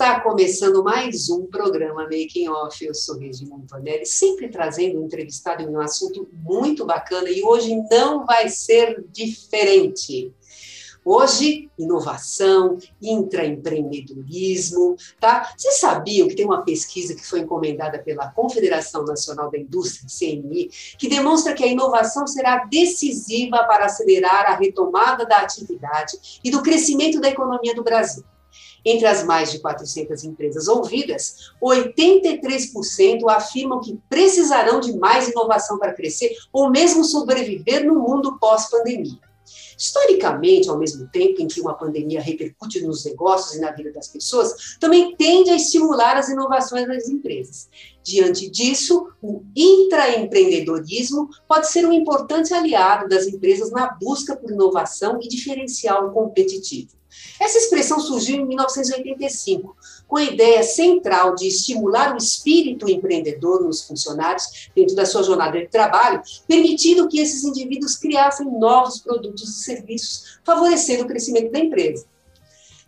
Está começando mais um programa Making Off. Eu sou Regina Antonelli, sempre trazendo um entrevistado em um assunto muito bacana e hoje não vai ser diferente. Hoje, inovação, intraempreendedorismo, tá? Vocês sabiam que tem uma pesquisa que foi encomendada pela Confederação Nacional da Indústria, CNI, que demonstra que a inovação será decisiva para acelerar a retomada da atividade e do crescimento da economia do Brasil. Entre as mais de 400 empresas ouvidas, 83% afirmam que precisarão de mais inovação para crescer ou mesmo sobreviver no mundo pós-pandemia. Historicamente, ao mesmo tempo em que uma pandemia repercute nos negócios e na vida das pessoas, também tende a estimular as inovações das empresas. Diante disso, o intraempreendedorismo pode ser um importante aliado das empresas na busca por inovação e diferencial competitivo. Essa expressão surgiu em 1985, com a ideia central de estimular o espírito empreendedor nos funcionários dentro da sua jornada de trabalho, permitindo que esses indivíduos criassem novos produtos e serviços, favorecendo o crescimento da empresa.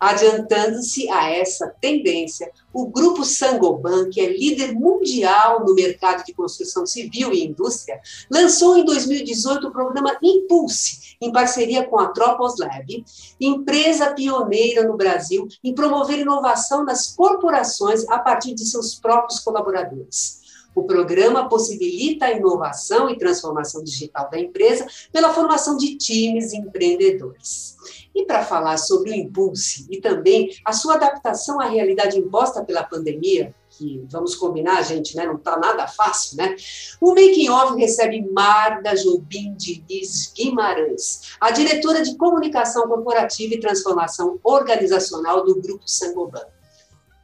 Adiantando-se a essa tendência, o grupo Sangoban, que é líder mundial no mercado de construção civil e indústria, lançou em 2018 o programa Impulse, em parceria com a Tropos Lab, empresa pioneira no Brasil em promover inovação nas corporações a partir de seus próprios colaboradores. O programa possibilita a inovação e transformação digital da empresa pela formação de times empreendedores. E para falar sobre o Impulse e também a sua adaptação à realidade imposta pela pandemia, que vamos combinar, gente, né? Não está nada fácil, né? O Making Off recebe Marda Jobim Diniz Guimarães, a diretora de comunicação corporativa e transformação organizacional do Grupo Sangoban.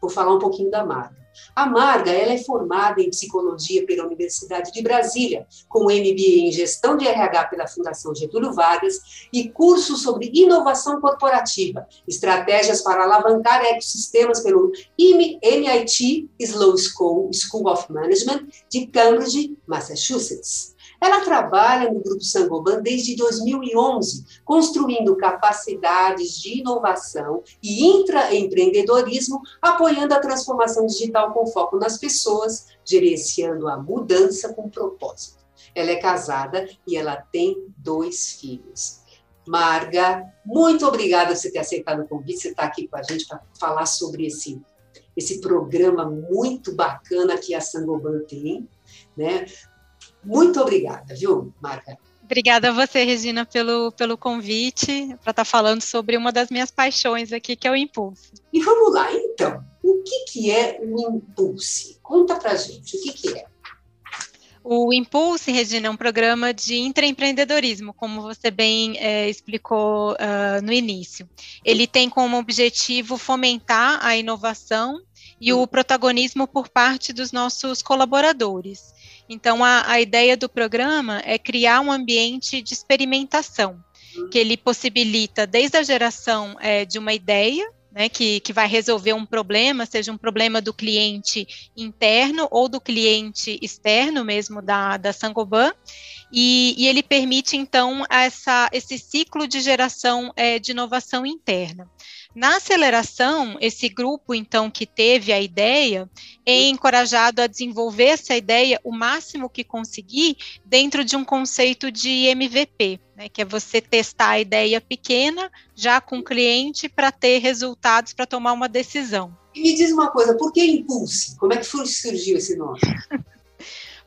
Vou falar um pouquinho da Marda. A Marga ela é formada em psicologia pela Universidade de Brasília, com MBA em gestão de RH pela Fundação Getúlio Vargas e curso sobre inovação corporativa, estratégias para alavancar ecossistemas pelo MIT Sloan School, School of Management de Cambridge, Massachusetts. Ela trabalha no Grupo Sangoban desde 2011, construindo capacidades de inovação e intraempreendedorismo, apoiando a transformação digital com foco nas pessoas, gerenciando a mudança com propósito. Ela é casada e ela tem dois filhos. Marga, muito obrigada por você ter aceitado o convite, você está aqui com a gente para falar sobre esse, esse programa muito bacana que a Sangoban tem, né? Muito obrigada, viu, Marca? Obrigada a você, Regina, pelo, pelo convite para estar tá falando sobre uma das minhas paixões aqui, que é o impulso. E vamos lá, então. O que, que é o impulso? Conta para gente, o que, que é? O Impulse, Regina, é um programa de intraempreendedorismo, como você bem é, explicou uh, no início. Ele tem como objetivo fomentar a inovação e o protagonismo por parte dos nossos colaboradores. Então, a, a ideia do programa é criar um ambiente de experimentação, que ele possibilita desde a geração é, de uma ideia, né, que, que vai resolver um problema, seja um problema do cliente interno ou do cliente externo mesmo da, da Sangoban, e, e ele permite, então, essa, esse ciclo de geração é, de inovação interna. Na aceleração, esse grupo, então, que teve a ideia, é encorajado a desenvolver essa ideia o máximo que conseguir dentro de um conceito de MVP, né, que é você testar a ideia pequena já com o cliente para ter resultados para tomar uma decisão. E me diz uma coisa, por que Impulse? Como é que surgiu esse nome?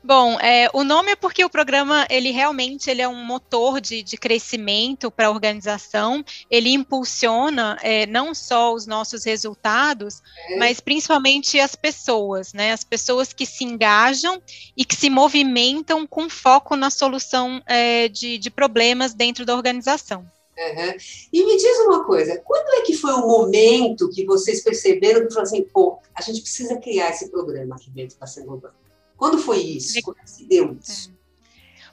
Bom, é, o nome é porque o programa, ele realmente ele é um motor de, de crescimento para a organização, ele impulsiona é, não só os nossos resultados, é. mas principalmente as pessoas, né? As pessoas que se engajam e que se movimentam com foco na solução é, de, de problemas dentro da organização. Uhum. E me diz uma coisa, quando é que foi o momento que vocês perceberam que falaram assim, pô, a gente precisa criar esse programa aqui dentro da Sangoban? Quando foi isso? É que se deu isso?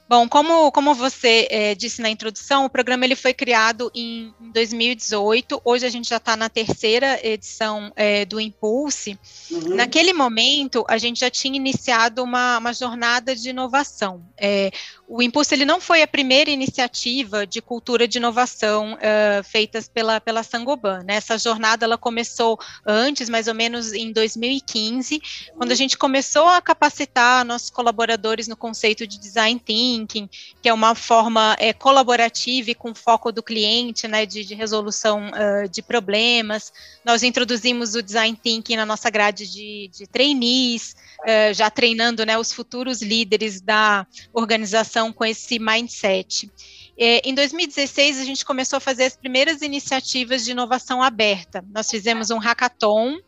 Bom, como, como você é, disse na introdução, o programa ele foi criado em 2018. Hoje a gente já está na terceira edição é, do Impulse. Uhum. Naquele momento, a gente já tinha iniciado uma, uma jornada de inovação. É, o Impulse ele não foi a primeira iniciativa de cultura de inovação uh, feitas pela, pela Sangoban. Né? Essa jornada ela começou antes, mais ou menos em 2015, quando a gente começou a capacitar nossos colaboradores no conceito de design thinking, que é uma forma é, colaborativa e com foco do cliente, né, de, de resolução uh, de problemas. Nós introduzimos o design thinking na nossa grade de, de trainees, uh, já treinando né, os futuros líderes da organização com esse mindset. É, em 2016, a gente começou a fazer as primeiras iniciativas de inovação aberta. Nós fizemos um hackathon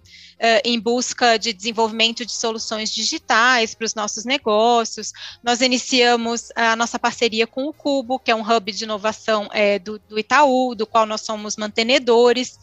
uh, em busca de desenvolvimento de soluções digitais para os nossos negócios. Nós iniciamos a nossa parceria com o Cubo, que é um hub de inovação é, do, do Itaú, do qual nós somos mantenedores.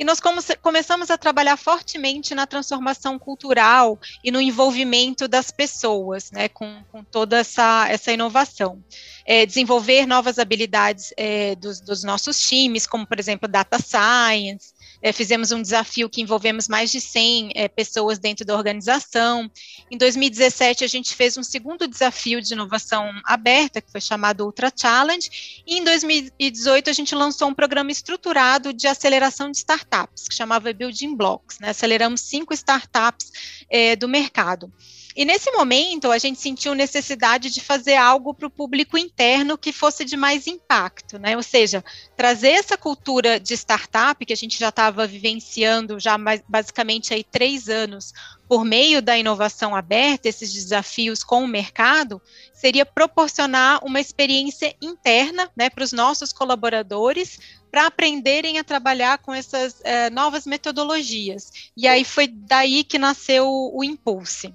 E nós começamos a trabalhar fortemente na transformação cultural e no envolvimento das pessoas, né, com, com toda essa, essa inovação. É, desenvolver novas habilidades é, dos, dos nossos times, como, por exemplo, data science, é, fizemos um desafio que envolvemos mais de 100 é, pessoas dentro da organização. Em 2017, a gente fez um segundo desafio de inovação aberta, que foi chamado Ultra Challenge. E em 2018, a gente lançou um programa estruturado de aceleração de startups, que chamava Building Blocks. Né? Aceleramos cinco startups é, do mercado. E nesse momento, a gente sentiu necessidade de fazer algo para o público interno que fosse de mais impacto, né? Ou seja, trazer essa cultura de startup que a gente já estava vivenciando já mais, basicamente aí três anos por meio da inovação aberta, esses desafios com o mercado, seria proporcionar uma experiência interna né, para os nossos colaboradores para aprenderem a trabalhar com essas eh, novas metodologias. E aí foi daí que nasceu o, o Impulse.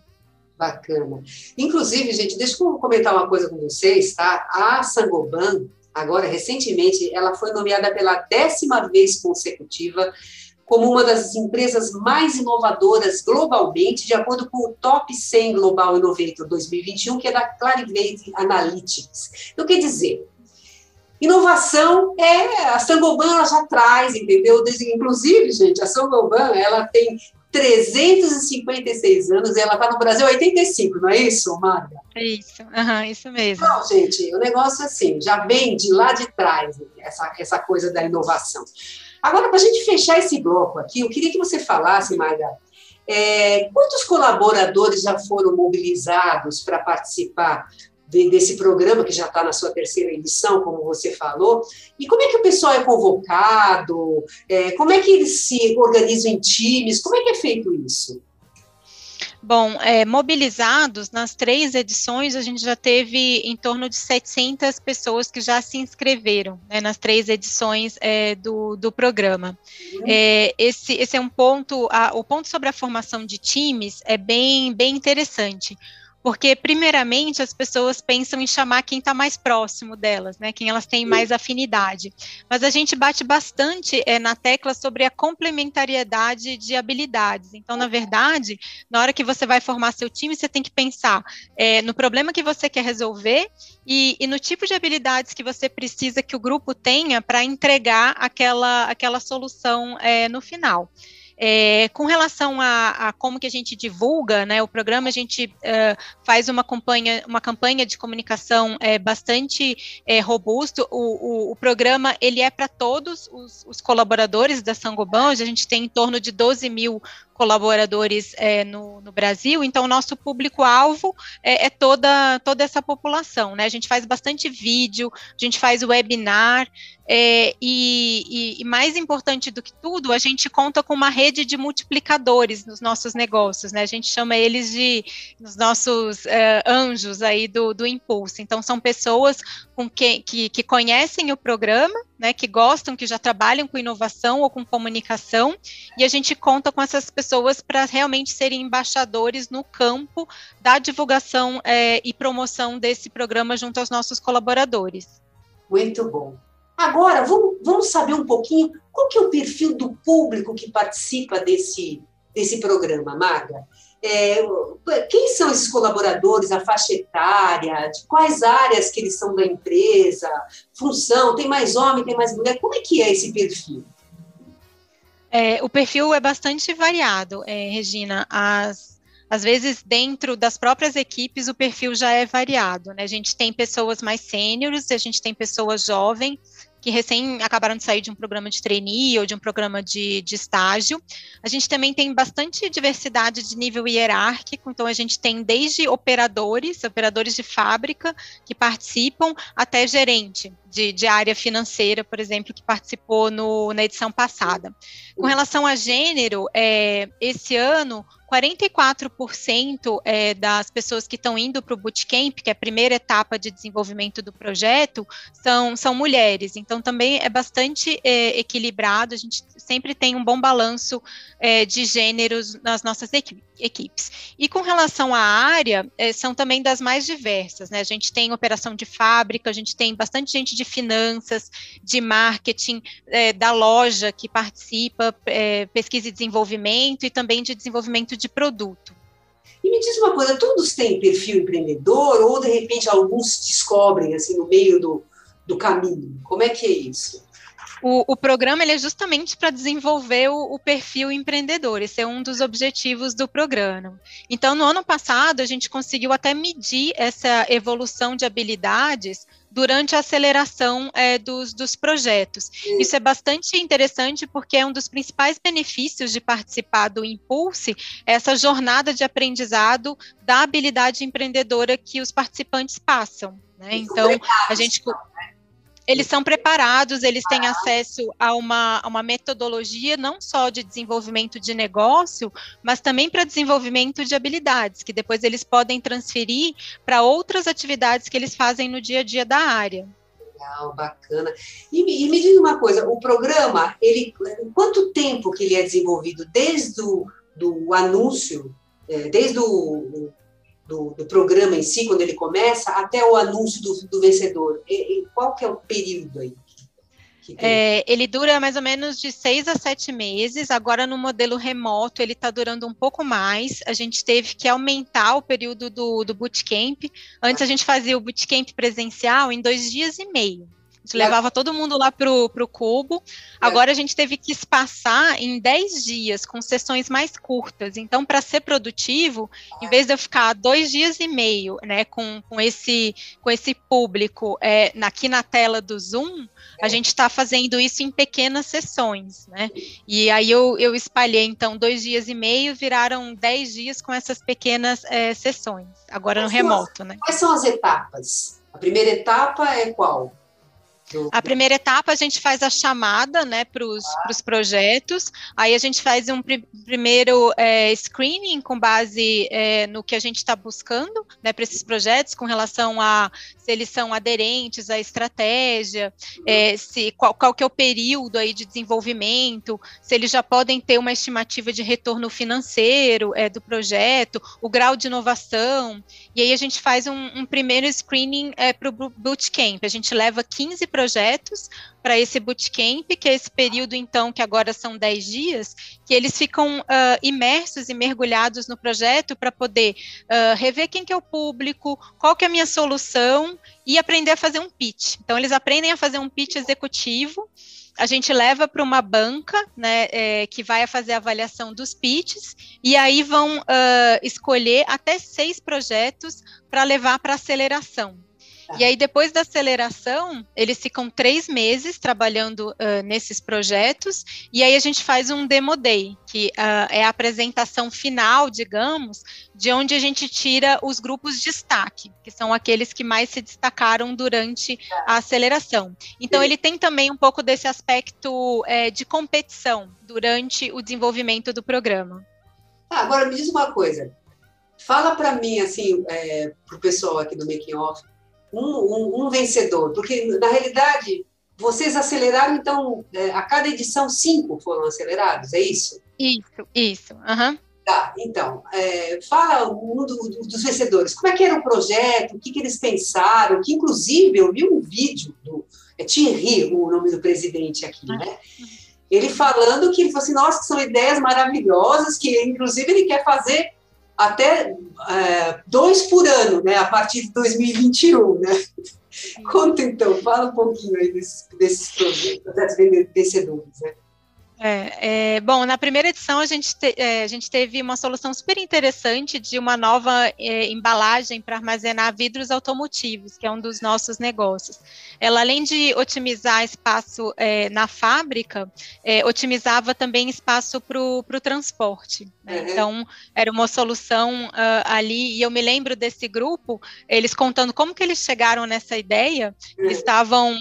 Bacana. Inclusive, gente, deixa eu comentar uma coisa com vocês, tá? A Sangoban, agora, recentemente, ela foi nomeada pela décima vez consecutiva como uma das empresas mais inovadoras globalmente, de acordo com o Top 100 Global Innovator 2021, que é da Clarivate Analytics. Então, quer dizer, inovação é a Sangoban ela já traz, entendeu? Inclusive, gente, a Sangoban ela tem 356 anos e ela está no Brasil há 85, não é isso, Marga? É isso, uhum, isso mesmo. Então, gente, o negócio é assim, já vem de lá de trás essa, essa coisa da inovação. Agora, para a gente fechar esse bloco aqui, eu queria que você falasse, Marga, é, quantos colaboradores já foram mobilizados para participar de, desse programa que já está na sua terceira edição, como você falou, e como é que o pessoal é convocado, é, como é que eles se organizam em times, como é que é feito isso? Bom, é, mobilizados nas três edições, a gente já teve em torno de 700 pessoas que já se inscreveram né, nas três edições é, do, do programa. Uhum. É, esse, esse é um ponto, a, o ponto sobre a formação de times é bem, bem interessante porque, primeiramente, as pessoas pensam em chamar quem está mais próximo delas, né? Quem elas têm mais afinidade. Mas a gente bate bastante é, na tecla sobre a complementariedade de habilidades. Então, na verdade, na hora que você vai formar seu time, você tem que pensar é, no problema que você quer resolver e, e, no tipo de habilidades que você precisa que o grupo tenha para entregar aquela, aquela solução é, no final. É, com relação a, a, como que a gente divulga, né, o programa a gente uh, faz uma campanha, uma campanha de comunicação é, bastante é, robusto. O, o, o, programa ele é para todos os, os, colaboradores da Sangoban, a gente tem em torno de 12 mil colaboradores é, no, no, Brasil, então nosso público-alvo é, é, toda, toda essa população, né? A gente faz bastante vídeo, a gente faz webinar, é, e, e, e, mais importante do que tudo, a gente conta com uma rede de multiplicadores nos nossos negócios, né? A gente chama eles de os nossos é, anjos aí do, do impulso. Então, são pessoas com que, que, que conhecem o programa, né, que gostam, que já trabalham com inovação ou com comunicação, e a gente conta com essas pessoas para realmente serem embaixadores no campo da divulgação é, e promoção desse programa junto aos nossos colaboradores. Muito bom. Agora, vamos, vamos saber um pouquinho qual que é o perfil do público que participa desse, desse programa, Marga? É, quem são esses colaboradores, a faixa etária, de quais áreas que eles são da empresa, função, tem mais homem, tem mais mulher, como é que é esse perfil? É, o perfil é bastante variado, é, Regina. As, às vezes, dentro das próprias equipes, o perfil já é variado. Né? A gente tem pessoas mais sêniores, a gente tem pessoas jovens, que recém acabaram de sair de um programa de trainee ou de um programa de, de estágio. A gente também tem bastante diversidade de nível hierárquico, então a gente tem desde operadores, operadores de fábrica que participam, até gerente de, de área financeira, por exemplo, que participou no, na edição passada. Com relação a gênero, é, esse ano 44% é, das pessoas que estão indo para o Bootcamp, que é a primeira etapa de desenvolvimento do projeto, são, são mulheres. Então, também é bastante é, equilibrado, a gente sempre tem um bom balanço é, de gêneros nas nossas equipes. E com relação à área, é, são também das mais diversas. Né? A gente tem operação de fábrica, a gente tem bastante gente de finanças, de marketing, é, da loja que participa, é, pesquisa e desenvolvimento, e também de desenvolvimento de produto. E me diz uma coisa, todos têm perfil empreendedor ou de repente alguns descobrem assim no meio do, do caminho? Como é que é isso? O, o programa ele é justamente para desenvolver o, o, perfil empreendedor, esse é um dos objetivos do programa. Então, no ano passado, a gente conseguiu até medir essa evolução de habilidades durante a aceleração é, dos, dos projetos. Isso é bastante interessante porque é um dos principais benefícios de participar do Impulse, essa jornada de aprendizado da habilidade empreendedora que os participantes passam. Né? Então, a gente eles são preparados, eles têm acesso a uma, a uma metodologia não só de desenvolvimento de negócio, mas também para desenvolvimento de habilidades, que depois eles podem transferir para outras atividades que eles fazem no dia a dia da área. Legal, bacana. E, e me diz uma coisa, o programa, ele, quanto tempo que ele é desenvolvido? Desde o do anúncio, é, desde o do, do, programa em si, quando ele começa, até o anúncio do, do vencedor? E, e qual que é o período aí? É, ele dura mais ou menos de seis a sete meses. Agora, no modelo remoto, ele está durando um pouco mais. A gente teve que aumentar o período do, do bootcamp. Antes, a gente fazia o bootcamp presencial em dois dias e meio. Gente levava todo mundo lá pro, pro cubo. Agora a gente teve que espaçar em 10 dias, com sessões mais curtas. Então, para ser produtivo, em vez de eu ficar dois dias e meio, né, com, com, esse, com esse público é, aqui na tela do Zoom, a gente está fazendo isso em pequenas sessões, né? E aí eu, eu espalhei, então, dois dias e meio, viraram 10 dias com essas pequenas é, sessões, agora quais no remoto, né? Quais são as etapas? A primeira etapa é qual? A primeira etapa a gente faz a chamada né, para os projetos, aí a gente faz um pr primeiro é, screening com base é, no que a gente está buscando né, para esses projetos, com relação a se eles são aderentes à estratégia, é, se qual, qual que é o período aí de desenvolvimento, se eles já podem ter uma estimativa de retorno financeiro é, do projeto, o grau de inovação, e aí a gente faz um, um primeiro screening é, para o bootcamp, a gente leva 15 projetos para esse bootcamp, que é esse período, então, que agora são 10 dias, que eles ficam uh, imersos e mergulhados no projeto para poder uh, rever quem que é o público, qual que é a minha solução e aprender a fazer um pitch. Então, eles aprendem a fazer um pitch executivo, a gente leva para uma banca, né, é, que vai fazer a avaliação dos pitches, e aí vão uh, escolher até seis projetos para levar para aceleração. E aí, depois da aceleração, eles ficam três meses trabalhando uh, nesses projetos, e aí a gente faz um Demo Day, que uh, é a apresentação final, digamos, de onde a gente tira os grupos de destaque, que são aqueles que mais se destacaram durante a aceleração. Então, ele tem também um pouco desse aspecto é, de competição durante o desenvolvimento do programa. Ah, agora, me diz uma coisa. Fala para mim, assim, é, para o pessoal aqui do Making Off, um, um, um vencedor, porque na realidade vocês aceleraram, então, é, a cada edição, cinco foram acelerados, é isso? Isso, isso. Uhum. Tá, então, é, fala um do, do, dos vencedores, como é que era o projeto, o que, que eles pensaram, que inclusive eu vi um vídeo do, é Thierry o nome do presidente aqui, né? Ele falando que ele falou assim, nossa, que são ideias maravilhosas, que inclusive ele quer fazer até é, dois por ano, né, a partir de 2021, né? Conta então, fala um pouquinho aí desses, desses projetos vencedores, né? É, é, bom, na primeira edição a gente, te, é, a gente teve uma solução super interessante de uma nova é, embalagem para armazenar vidros automotivos, que é um dos nossos negócios. Ela, além de otimizar espaço é, na fábrica, é, otimizava também espaço para o transporte. Né? Uhum. Então, era uma solução uh, ali, e eu me lembro desse grupo, eles contando como que eles chegaram nessa ideia, uhum. estavam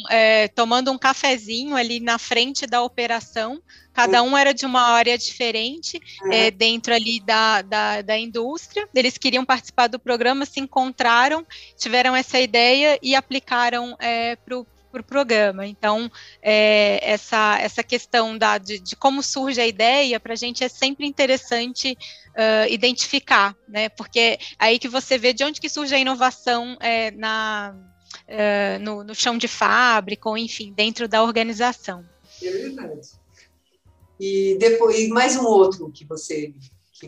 tomando um cafezinho ali na frente da operação, Cada um era de uma área diferente, é, dentro ali da, da, da, indústria. Eles queriam participar do programa, se encontraram, tiveram essa ideia e aplicaram é, para o pro programa. Então, é, essa, essa questão da, de, de, como surge a ideia, para a gente é sempre interessante uh, identificar, né? Porque é aí que você vê de onde que surge a inovação é, na, uh, no, no chão de fábrica, ou enfim, dentro da organização. É verdade. E depois mais um outro que você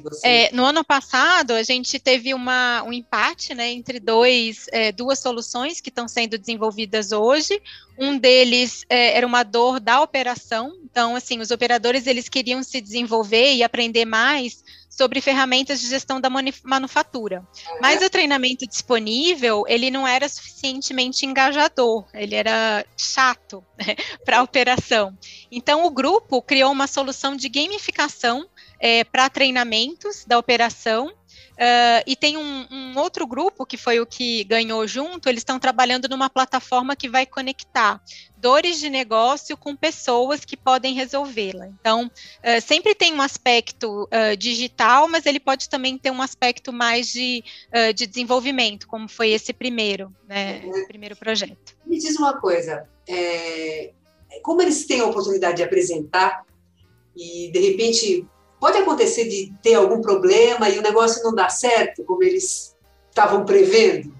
você... É, no ano passado, a gente teve uma, um empate né, entre dois, é, duas soluções que estão sendo desenvolvidas hoje. Um deles é, era uma dor da operação. Então, assim, os operadores eles queriam se desenvolver e aprender mais sobre ferramentas de gestão da manufatura. Mas o treinamento disponível, ele não era suficientemente engajador, ele era chato né, para a operação. Então, o grupo criou uma solução de gamificação é, para treinamentos da operação. Uh, e tem um, um, outro grupo que foi o que ganhou junto, eles estão trabalhando numa plataforma que vai conectar dores de negócio com pessoas que podem resolvê-la. Então, uh, sempre tem um aspecto uh, digital, mas ele pode também ter um aspecto mais de, de desenvolvimento, como foi esse primeiro, né, uhum. esse primeiro projeto. Me diz uma coisa, é, como eles têm a oportunidade de apresentar e, de repente, Pode acontecer de ter algum problema e o negócio não dar certo, como eles estavam prevendo?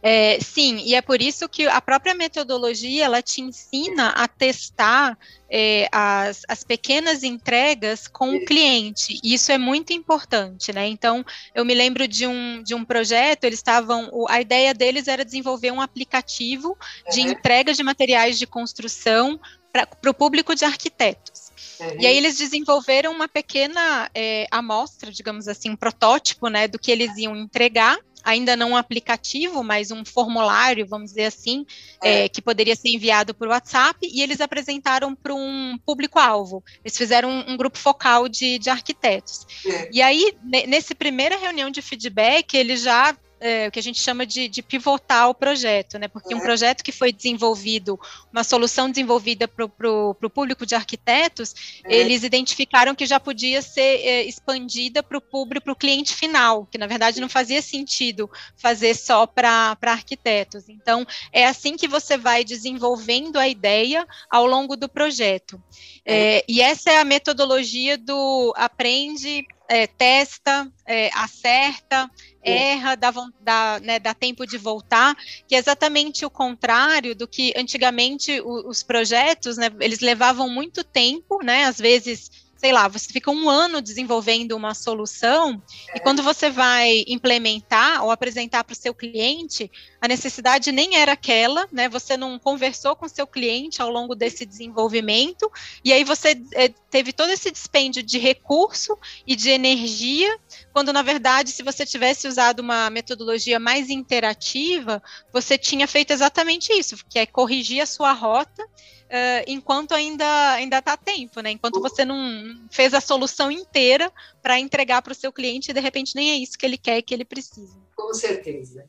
É, sim, e é por isso que a própria metodologia ela te ensina a testar é, as, as pequenas entregas com o cliente. Isso é muito importante, né? Então, eu me lembro de um, de um projeto, eles estavam. A ideia deles era desenvolver um aplicativo de entrega de materiais de construção para o público de arquitetos. Uhum. E aí eles desenvolveram uma pequena é, amostra, digamos assim, um protótipo, né, do que eles iam entregar ainda não um aplicativo, mas um formulário, vamos dizer assim, é. É, que poderia ser enviado por WhatsApp, e eles apresentaram para um público-alvo. Eles fizeram um, um, grupo focal de, de arquitetos. É. E aí, nessa primeira reunião de feedback, eles já é, o que a gente chama de, de, pivotar o projeto, né? Porque um uhum. projeto que foi desenvolvido, uma solução desenvolvida para o público de arquitetos, uhum. eles identificaram que já podia ser é, expandida para o público, para o cliente final, que na verdade não fazia sentido fazer só para arquitetos. Então, é assim que você vai desenvolvendo a ideia ao longo do projeto. É, e essa é a metodologia do aprende, é, testa, é, acerta, erra, dá, dá, né, dá tempo de voltar, que é exatamente o contrário do que antigamente os projetos, né, eles levavam muito tempo, né, às vezes sei lá, você fica um ano desenvolvendo uma solução é. e quando você vai implementar ou apresentar para o seu cliente, a necessidade nem era aquela, né? Você não conversou com o seu cliente ao longo desse desenvolvimento e aí você é, teve todo esse dispêndio de recurso e de energia, quando na verdade, se você tivesse usado uma metodologia mais interativa, você tinha feito exatamente isso, que é corrigir a sua rota uh, enquanto ainda ainda está tempo, né? Enquanto você não fez a solução inteira para entregar para o seu cliente e de repente nem é isso que ele quer que ele precisa. Com certeza.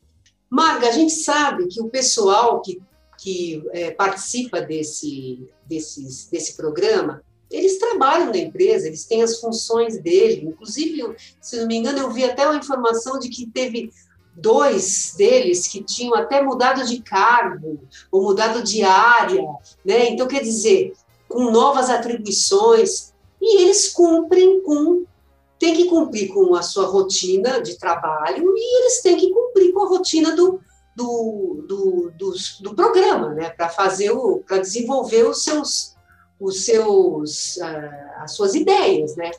Marga, a gente sabe que o pessoal que, que é, participa desse, desses, desse programa, eles trabalham na empresa, eles têm as funções dele. Inclusive, se não me engano, eu vi até uma informação de que teve dois deles que tinham até mudado de cargo ou mudado de área, né? Então quer dizer, com novas atribuições e eles cumprem com tem que cumprir com a sua rotina de trabalho e eles têm que cumprir com a rotina do, do, do, do, do programa, né? Para fazer o, para desenvolver os seus, os seus, uh, as suas ideias, né?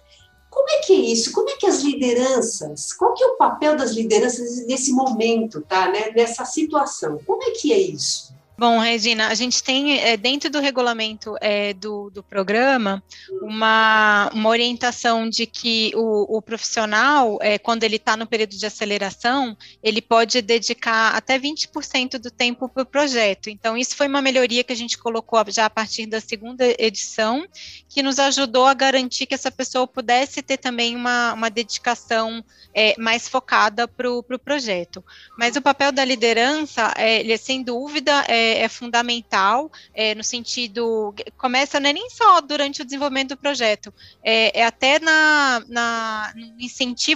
Como é que é isso? Como é que as lideranças, qual que é o papel das lideranças nesse momento, tá? Né? Nessa situação? Como é que é isso? Bom, Regina, a gente tem é, dentro do regulamento é, do, do programa uma, uma orientação de que o, o profissional, é, quando ele está no período de aceleração, ele pode dedicar até 20% do tempo para o projeto. Então, isso foi uma melhoria que a gente colocou já a partir da segunda edição, que nos ajudou a garantir que essa pessoa pudesse ter também uma, uma dedicação é, mais focada para o pro projeto. Mas o papel da liderança, é, ele, sem dúvida, é é, é, fundamental, é, no sentido, começa não é nem só durante o desenvolvimento do projeto, é, é até na, na,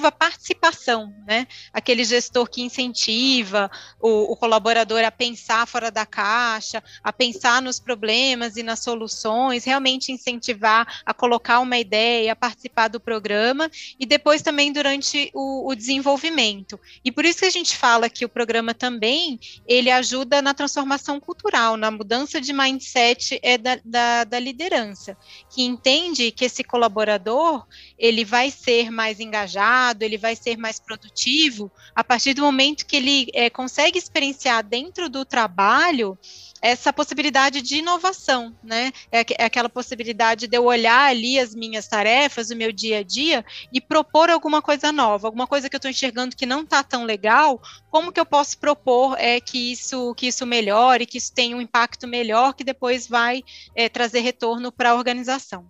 à participação, né? Aquele gestor que incentiva o, o colaborador a pensar fora da caixa, a pensar nos problemas e nas soluções, realmente incentivar a colocar uma ideia, a participar do programa, e depois também durante o, o desenvolvimento. E por isso que a gente fala que o programa também, ele ajuda na transformação cultural, na mudança de mindset é da, da, da, liderança, que entende que esse colaborador ele vai ser mais engajado, ele vai ser mais produtivo a partir do momento que ele é, consegue experienciar dentro do trabalho essa possibilidade de inovação, né? É, é, aquela possibilidade de eu olhar ali as minhas tarefas, o meu dia a dia e propor alguma coisa nova, alguma coisa que eu estou enxergando que não está tão legal, como que eu posso propor é, que isso que isso melhore, que isso tenha um impacto melhor, que depois vai é, trazer retorno para a organização.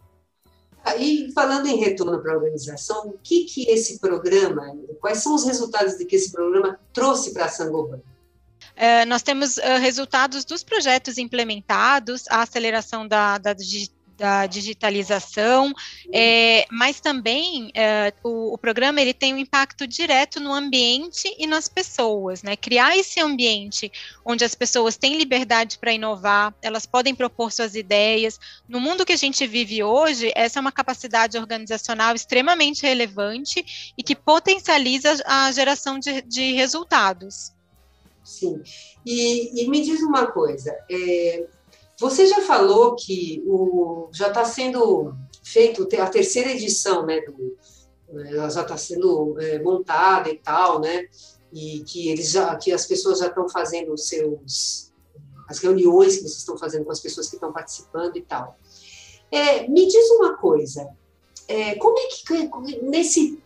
Aí, falando em retorno para a organização, o que, que esse programa, quais são os resultados de que esse programa trouxe para a Sangoban? Uh, nós temos uh, resultados dos projetos implementados, a aceleração da, da, da digitalização, é, mas também é, o, o, programa ele tem um impacto direto no ambiente e nas pessoas, né? Criar esse ambiente onde as pessoas têm liberdade para inovar, elas podem propor suas ideias. No mundo que a gente vive hoje, essa é uma capacidade organizacional extremamente relevante e que potencializa a geração de, de resultados. Sim. E, e me diz uma coisa, é, você já falou que o, já está sendo feito a terceira edição, né? Do, ela já está sendo é, montada e tal, né? E que eles já, que as pessoas já estão fazendo os seus as reuniões que vocês estão fazendo com as pessoas que estão participando e tal. É, me diz uma coisa, é, como é que nesse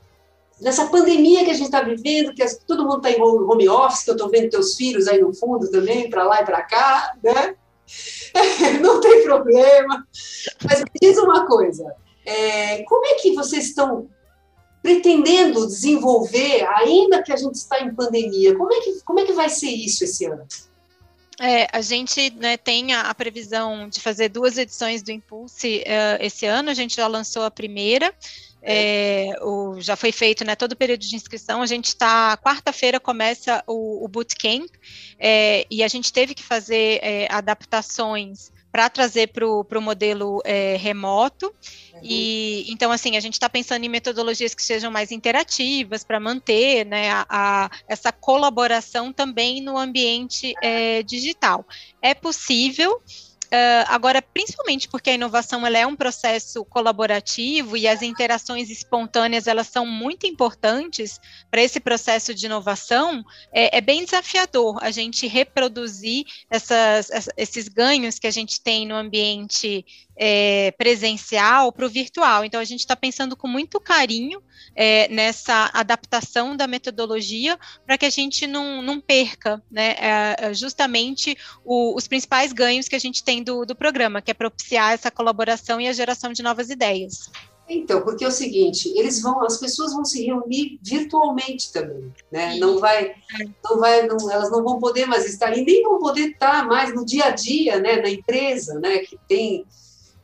nessa pandemia que a gente está vivendo, que todo mundo está em home office, que eu estou vendo teus filhos aí no fundo também, para lá e para cá, né? Não tem problema. Mas me diz uma coisa: é, como é que vocês estão pretendendo desenvolver, ainda que a gente está em pandemia? Como é que, como é que vai ser isso esse ano? É, a gente né, tem a, a, previsão de fazer duas edições do Impulse uh, esse ano, a gente já lançou a primeira, é, o, já foi feito né, todo o período de inscrição. A gente está, quarta-feira começa o, o bootcamp, é, e a gente teve que fazer é, adaptações para trazer para o modelo é, remoto. Uhum. E então, assim, a gente está pensando em metodologias que sejam mais interativas para manter né, a, a, essa colaboração também no ambiente é, digital. É possível. Uh, agora, principalmente porque a inovação ela é um processo colaborativo e as interações espontâneas elas são muito importantes para esse processo de inovação, é, é, bem desafiador a gente reproduzir essas, esses ganhos que a gente tem no ambiente é, presencial para o virtual. Então, a gente está pensando com muito carinho é, nessa adaptação da metodologia para que a gente não, não perca né, é, é, justamente o, os principais ganhos que a gente tem do, do programa, que é propiciar essa colaboração e a geração de novas ideias. Então, porque é o seguinte, eles vão, as pessoas vão se reunir virtualmente também, né? Não vai, não vai, não, elas não vão poder mais estar e nem vão poder estar mais no dia a dia, né? Na empresa, né? Que tem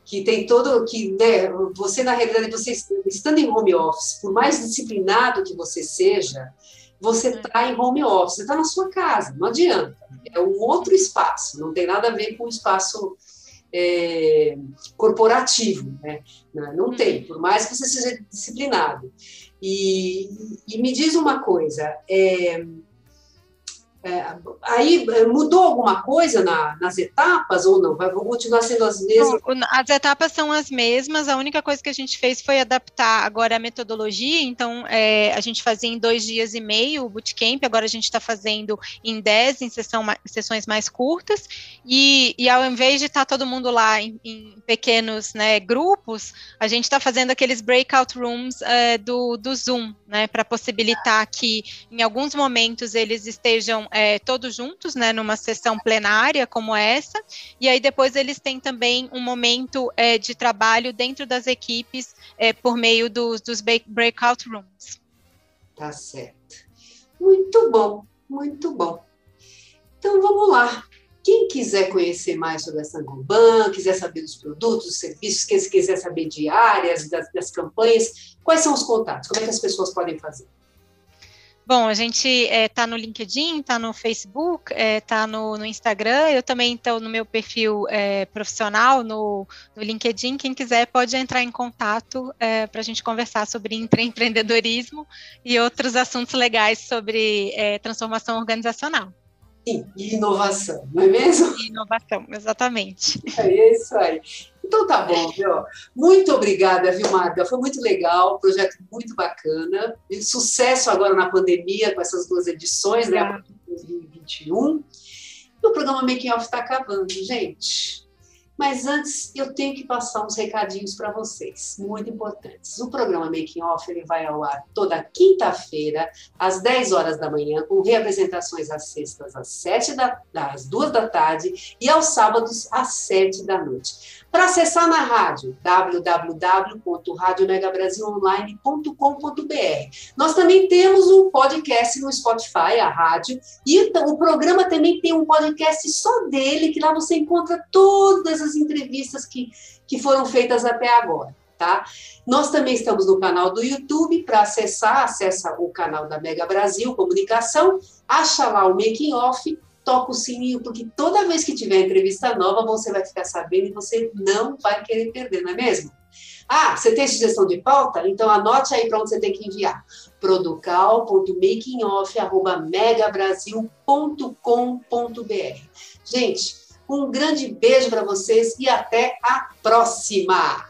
que tem todo que né, você na realidade você estando em home office, por mais disciplinado que você seja, você está em home office, você está na sua casa, não adianta. É um outro espaço, não tem nada a ver com o espaço é, corporativo, né? Não, não tem, por mais que você seja disciplinado. E, e me diz uma coisa, é, É, aí é, mudou alguma coisa na, nas etapas ou não? Vai continuar sendo as mesmas? As etapas são as mesmas, a única coisa que a gente fez foi adaptar agora a metodologia, então é, a gente fazia em dois dias e meio o bootcamp, agora a gente está fazendo em dez, em sessão, sessões mais curtas, e, e ao invés de estar tá todo mundo lá em, em pequenos né, grupos, a gente está fazendo aqueles breakout rooms é, do, do Zoom, né, para possibilitar que em alguns momentos eles estejam é, todos juntos, né, numa sessão plenária como essa, e aí depois eles têm também um momento é, de trabalho dentro das equipes é, por meio dos, dos breakout rooms. Tá certo. Muito bom, muito bom. Então vamos lá. Quem quiser conhecer mais sobre a Sangoban, quiser saber dos produtos, dos serviços, quem quiser saber de áreas, das, das campanhas, quais são os contatos? Como é que as pessoas podem fazer? Bom, a gente está é, tá no LinkedIn, está no Facebook, está é, tá no, no, Instagram. Eu também estou no meu perfil é, profissional no, no, LinkedIn. Quem quiser pode entrar em contato é, para a gente conversar sobre empreendedorismo e outros assuntos legais sobre é, transformação organizacional. Sim, e inovação, não é mesmo? Inovação, exatamente. É isso aí. Então tá bom, viu? Muito obrigada, viu, Marga? Foi muito legal, projeto muito bacana. E sucesso agora na pandemia com essas duas edições, né? 2021. E o programa Making Off está acabando, gente. Mas antes, eu tenho que passar uns recadinhos para vocês, muito importantes. O programa Making Off ele vai ao ar toda quinta-feira, às 10 horas da manhã, com reapresentações às sextas, às 7 da, às 2 da tarde e aos sábados, às 7 da noite. Para acessar na rádio, www.radiomegabrasilonline.com.br. Nós também temos um podcast no Spotify, a rádio, e o programa também tem um podcast só dele, que lá você encontra todas as entrevistas que, que foram feitas até agora. Tá? Nós também estamos no canal do YouTube, para acessar, acessa o canal da Mega Brasil Comunicação, acha lá o Making Off toca o sininho, porque toda vez que tiver entrevista nova, você vai ficar sabendo e você não vai querer perder, não é mesmo? Ah, você tem sugestão de pauta? Então anote aí para onde você tem que enviar. producal.makingoff.megabrasil.com.br Gente, um grande beijo para vocês e até a próxima!